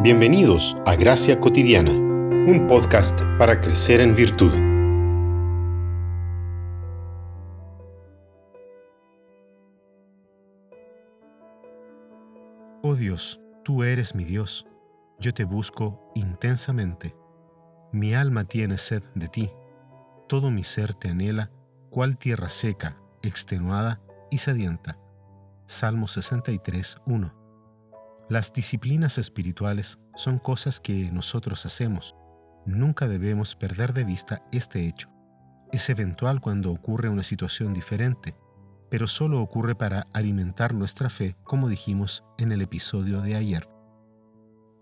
Bienvenidos a Gracia Cotidiana, un podcast para crecer en virtud. Oh Dios, tú eres mi Dios, yo te busco intensamente. Mi alma tiene sed de ti, todo mi ser te anhela, cual tierra seca, extenuada y sedienta. Salmo 63, 1. Las disciplinas espirituales son cosas que nosotros hacemos. Nunca debemos perder de vista este hecho. Es eventual cuando ocurre una situación diferente, pero solo ocurre para alimentar nuestra fe, como dijimos en el episodio de ayer.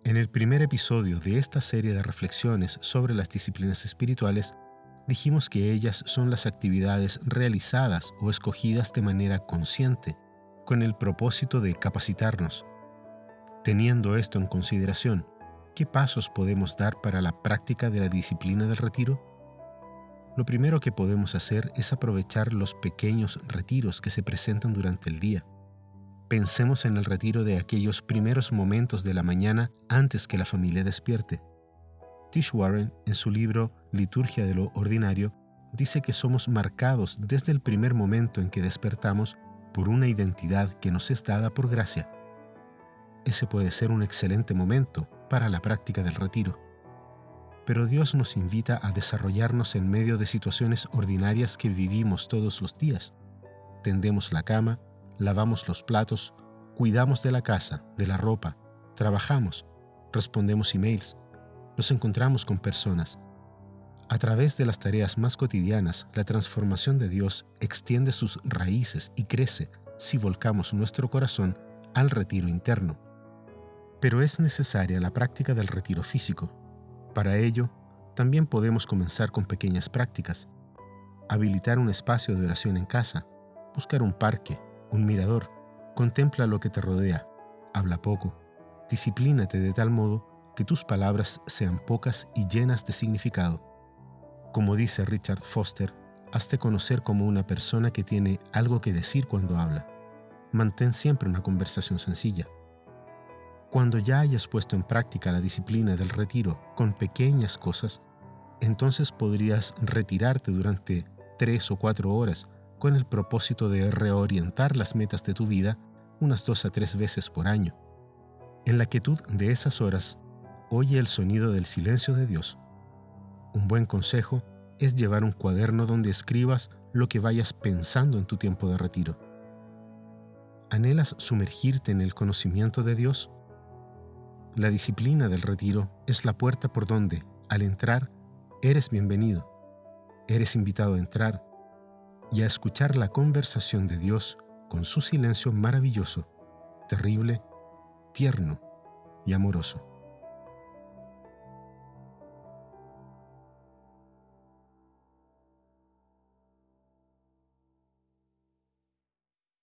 En el primer episodio de esta serie de reflexiones sobre las disciplinas espirituales, dijimos que ellas son las actividades realizadas o escogidas de manera consciente, con el propósito de capacitarnos, Teniendo esto en consideración, ¿qué pasos podemos dar para la práctica de la disciplina del retiro? Lo primero que podemos hacer es aprovechar los pequeños retiros que se presentan durante el día. Pensemos en el retiro de aquellos primeros momentos de la mañana antes que la familia despierte. Tish Warren, en su libro Liturgia de lo Ordinario, dice que somos marcados desde el primer momento en que despertamos por una identidad que nos es dada por gracia ese puede ser un excelente momento para la práctica del retiro. Pero Dios nos invita a desarrollarnos en medio de situaciones ordinarias que vivimos todos los días. Tendemos la cama, lavamos los platos, cuidamos de la casa, de la ropa, trabajamos, respondemos emails, nos encontramos con personas. A través de las tareas más cotidianas, la transformación de Dios extiende sus raíces y crece si volcamos nuestro corazón al retiro interno. Pero es necesaria la práctica del retiro físico. Para ello, también podemos comenzar con pequeñas prácticas. Habilitar un espacio de oración en casa, buscar un parque, un mirador, contempla lo que te rodea, habla poco, disciplínate de tal modo que tus palabras sean pocas y llenas de significado. Como dice Richard Foster, hazte conocer como una persona que tiene algo que decir cuando habla. Mantén siempre una conversación sencilla. Cuando ya hayas puesto en práctica la disciplina del retiro con pequeñas cosas, entonces podrías retirarte durante tres o cuatro horas con el propósito de reorientar las metas de tu vida unas dos a tres veces por año. En la quietud de esas horas, oye el sonido del silencio de Dios. Un buen consejo es llevar un cuaderno donde escribas lo que vayas pensando en tu tiempo de retiro. ¿Anhelas sumergirte en el conocimiento de Dios? La disciplina del retiro es la puerta por donde, al entrar, eres bienvenido. Eres invitado a entrar y a escuchar la conversación de Dios con su silencio maravilloso, terrible, tierno y amoroso.